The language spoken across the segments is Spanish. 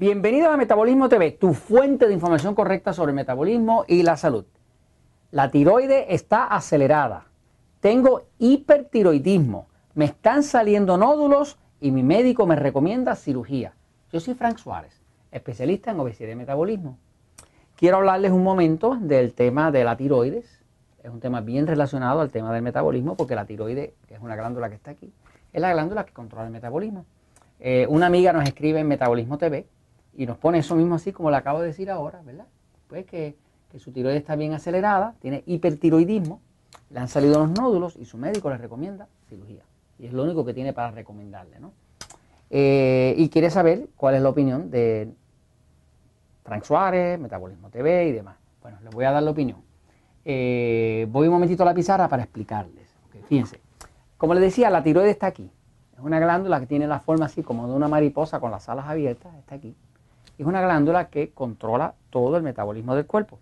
Bienvenido a Metabolismo TV, tu fuente de información correcta sobre el metabolismo y la salud. La tiroide está acelerada. Tengo hipertiroidismo. Me están saliendo nódulos y mi médico me recomienda cirugía. Yo soy Frank Suárez, especialista en obesidad y metabolismo. Quiero hablarles un momento del tema de la tiroides. Es un tema bien relacionado al tema del metabolismo porque la tiroide, que es una glándula que está aquí, es la glándula que controla el metabolismo. Eh, una amiga nos escribe en Metabolismo TV y nos pone eso mismo así como le acabo de decir ahora, ¿verdad? Pues que, su tiroides está bien acelerada, tiene hipertiroidismo, le han salido los nódulos y su médico le recomienda cirugía. Y es lo único que tiene para recomendarle, ¿no? Eh, y quiere saber cuál es la opinión de Frank Suárez, Metabolismo TV y demás. Bueno, les voy a dar la opinión. Eh, voy un momentito a la pizarra para explicarles. fíjense, como les decía, la tiroides está aquí. Es una glándula que tiene la forma así como de una mariposa con las alas abiertas, está aquí. Es una glándula que controla todo el metabolismo del cuerpo.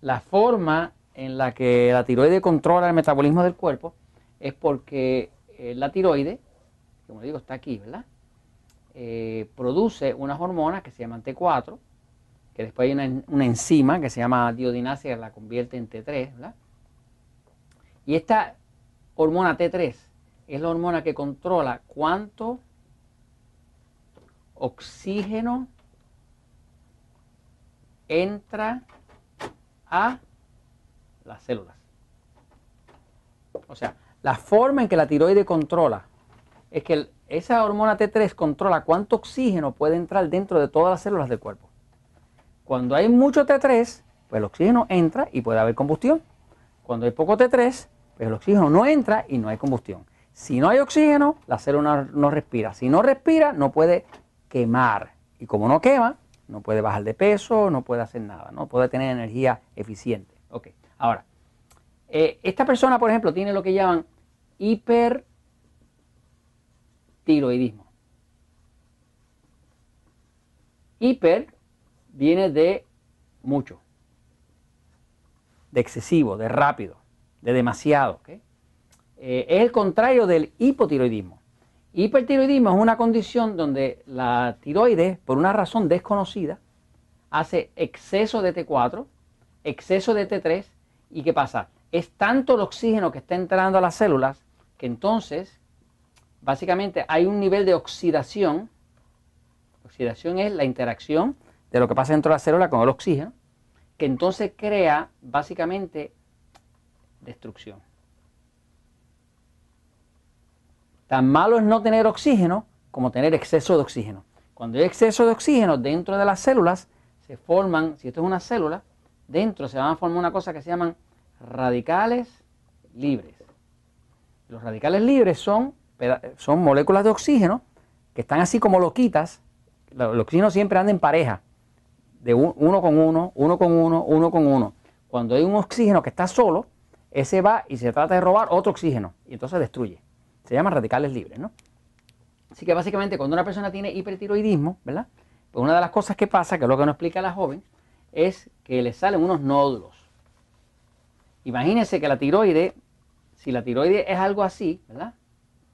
La forma en la que la tiroide controla el metabolismo del cuerpo es porque eh, la tiroide, como digo, está aquí, ¿verdad? Eh, produce unas hormonas que se llaman T4, que después hay una, enzima que se llama diodinasa que la convierte en T3, ¿verdad? Y esta hormona T3 es la hormona que controla cuánto oxígeno entra a las células. O sea, la forma en que la tiroide controla es que esa hormona T3 controla cuánto oxígeno puede entrar dentro de todas las células del cuerpo. Cuando hay mucho T3, pues el oxígeno entra y puede haber combustión. Cuando hay poco T3, pues el oxígeno no entra y no hay combustión. Si no hay oxígeno, la célula no respira. Si no respira, no puede quemar. Y como no quema, no puede bajar de peso, no puede hacer nada, no puede tener energía eficiente. Ok, ahora, eh, esta persona, por ejemplo, tiene lo que llaman hipertiroidismo. Hiper viene de mucho, de excesivo, de rápido, de demasiado. Eh, es el contrario del hipotiroidismo. Hipertiroidismo es una condición donde la tiroides, por una razón desconocida, hace exceso de T4, exceso de T3, y ¿qué pasa? Es tanto el oxígeno que está entrando a las células que entonces, básicamente, hay un nivel de oxidación. Oxidación es la interacción de lo que pasa dentro de la célula con el oxígeno, que entonces crea básicamente destrucción. Tan malo es no tener oxígeno como tener exceso de oxígeno. Cuando hay exceso de oxígeno dentro de las células, se forman, si esto es una célula, dentro se van a formar una cosa que se llaman radicales libres. Los radicales libres son, moléculas de oxígeno que están así como loquitas. El oxígeno siempre anda en pareja, de uno con uno, uno con uno, uno con uno. Cuando hay un oxígeno que está solo, ese va y se trata de robar otro oxígeno y entonces destruye. Se llaman radicales libres, ¿no? Así que básicamente cuando una persona tiene hipertiroidismo, ¿verdad? Pues una de las cosas que pasa, que es lo que nos explica la joven, es que le salen unos nódulos. Imagínense que la tiroide, si la tiroide es algo así, ¿verdad?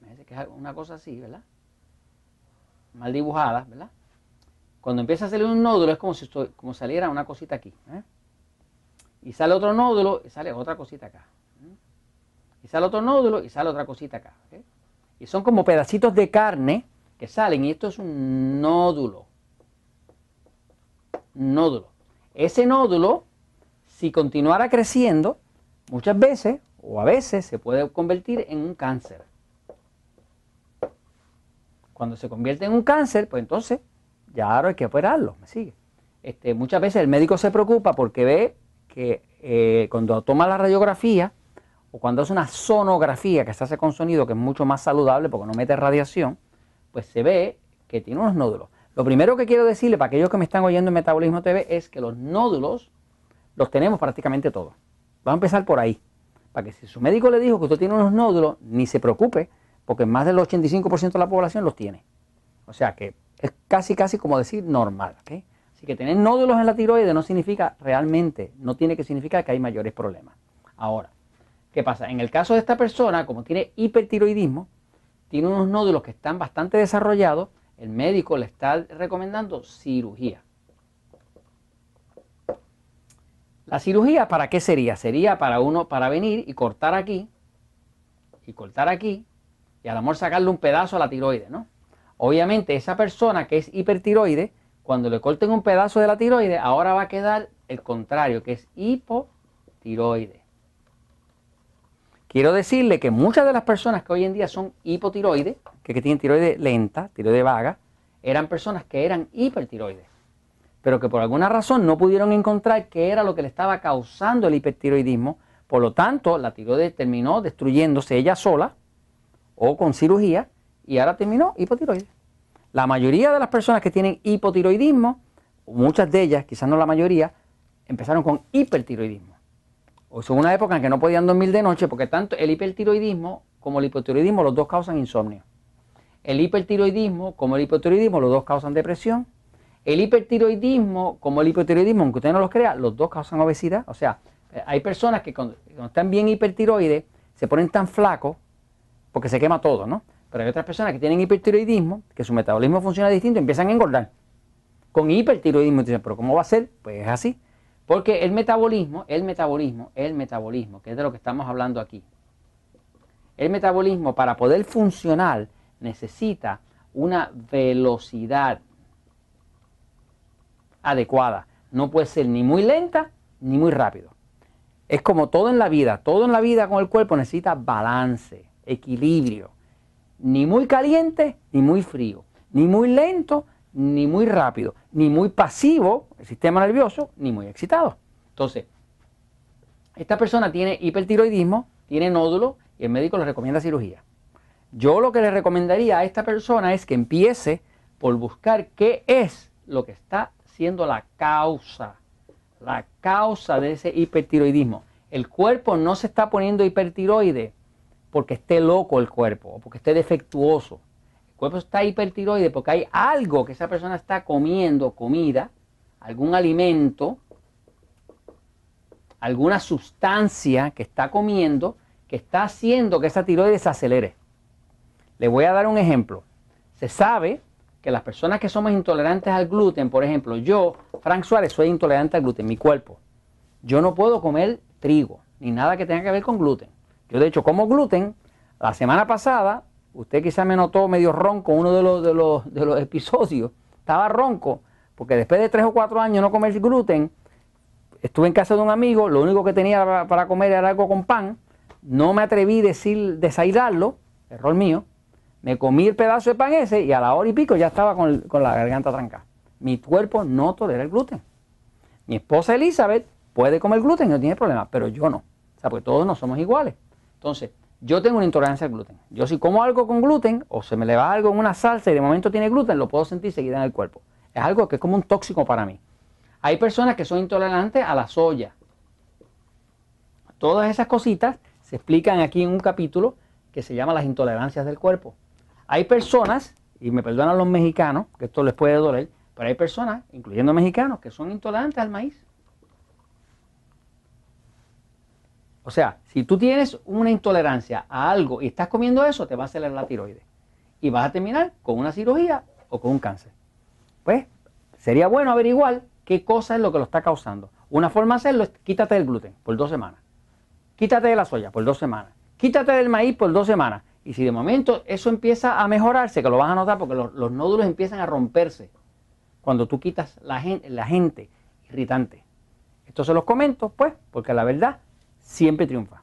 Imagínense que es una cosa así, ¿verdad? Mal dibujada, ¿verdad? Cuando empieza a salir un nódulo es como si como saliera una cosita aquí. ¿eh? Y sale otro nódulo y sale otra cosita acá y sale otro nódulo y sale otra cosita acá. Y son como pedacitos de carne que salen y esto es un nódulo. Nódulo. Ese nódulo, si continuara creciendo, muchas veces o a veces se puede convertir en un cáncer. Cuando se convierte en un cáncer, pues entonces ya ahora hay que operarlo, ¿me sigue? Este, muchas veces el médico se preocupa porque ve que eh, cuando toma la radiografía, o cuando es una sonografía que se hace con sonido, que es mucho más saludable porque no mete radiación, pues se ve que tiene unos nódulos. Lo primero que quiero decirle para aquellos que me están oyendo en Metabolismo TV es que los nódulos los tenemos prácticamente todos. Vamos a empezar por ahí. Para que si su médico le dijo que usted tiene unos nódulos, ni se preocupe, porque más del 85% de la población los tiene. O sea que es casi, casi como decir normal. Así que tener nódulos en la tiroides no significa realmente, no tiene que significar que hay mayores problemas. Ahora, ¿Qué pasa? En el caso de esta persona, como tiene hipertiroidismo, tiene unos nódulos que están bastante desarrollados el médico le está recomendando cirugía. La cirugía, ¿para qué sería? Sería para uno, para venir y cortar aquí, y cortar aquí, y al amor sacarle un pedazo a la tiroides, ¿no? Obviamente esa persona que es hipertiroide, cuando le corten un pedazo de la tiroides, ahora va a quedar el contrario, que es hipotiroide. Quiero decirle que muchas de las personas que hoy en día son hipotiroides, que, tienen tiroides lenta, tiroides vaga, eran personas que eran hipertiroides, pero que por alguna razón no pudieron encontrar qué era lo que le estaba causando el hipertiroidismo. Por lo tanto, la tiroides terminó destruyéndose ella sola o con cirugía y ahora terminó hipotiroides. La mayoría de las personas que tienen hipotiroidismo, muchas de ellas, quizás no la mayoría, empezaron con hipertiroidismo o son una época en que no podían dormir de noche porque tanto el hipertiroidismo como el hipotiroidismo los dos causan insomnio. El hipertiroidismo como el hipotiroidismo los dos causan depresión. El hipertiroidismo como el hipotiroidismo, aunque usted no los crea, los dos causan obesidad. O sea, hay personas que cuando, están bien hipertiroides se ponen tan flacos porque se quema todo, ¿no? Pero hay otras personas que tienen hipertiroidismo, que su metabolismo funciona distinto, empiezan a engordar. Con hipertiroidismo, dicen, pero ¿cómo va a ser? Pues es así. Porque el metabolismo, el metabolismo, el metabolismo, que es de lo que estamos hablando aquí, el metabolismo para poder funcionar necesita una velocidad adecuada. No puede ser ni muy lenta ni muy rápido. Es como todo en la vida, todo en la vida con el cuerpo necesita balance, equilibrio. Ni muy caliente ni muy frío, ni muy lento ni muy rápido, ni muy pasivo, el sistema nervioso, ni muy excitado. Entonces, esta persona tiene hipertiroidismo, tiene nódulo y el médico le recomienda cirugía. Yo lo que le recomendaría a esta persona es que empiece por buscar qué es lo que está siendo la causa, la causa de ese hipertiroidismo. El cuerpo no se está poniendo hipertiroide porque esté loco el cuerpo o porque esté defectuoso cuerpo está hipertiroide porque hay algo que esa persona está comiendo, comida, algún alimento, alguna sustancia que está comiendo que está haciendo que esa tiroides se acelere. Le voy a dar un ejemplo. Se sabe que las personas que somos intolerantes al gluten, por ejemplo, yo, Frank Suárez, soy intolerante al gluten, mi cuerpo. Yo no puedo comer trigo, ni nada que tenga que ver con gluten. Yo de hecho como gluten. La semana pasada Usted quizá me notó medio ronco uno de los, episodios. Estaba ronco, porque después de tres o cuatro años no comer gluten, estuve en casa de un amigo, lo único que tenía para comer era algo con pan. No me atreví a decir, desairarlo, error mío. Me comí el pedazo de pan ese y a la hora y pico ya estaba con, la garganta trancada. Mi cuerpo no tolera el gluten. Mi esposa Elizabeth puede comer gluten, no tiene problema, pero yo no. O sea, porque todos no somos iguales. Entonces, yo tengo una intolerancia al gluten. Yo si como algo con gluten o se me le va algo en una salsa y de momento tiene gluten, lo puedo sentir seguida en el cuerpo. Es algo que es como un tóxico para mí. Hay personas que son intolerantes a la soya. Todas esas cositas se explican aquí en un capítulo que se llama las intolerancias del cuerpo. Hay personas, y me perdonan los mexicanos, que esto les puede doler, pero hay personas, incluyendo mexicanos, que son intolerantes al maíz. O sea, si tú tienes una intolerancia a algo y estás comiendo eso, te va a acelerar la tiroides. Y vas a terminar con una cirugía o con un cáncer. Pues sería bueno averiguar qué cosa es lo que lo está causando. Una forma de hacerlo es quítate del gluten por dos semanas. Quítate de la soya por dos semanas. Quítate del maíz por dos semanas. Y si de momento eso empieza a mejorarse, que lo vas a notar porque los, nódulos empiezan a romperse cuando tú quitas la, la gente irritante. Esto se los comento, pues, porque la verdad siempre triunfa.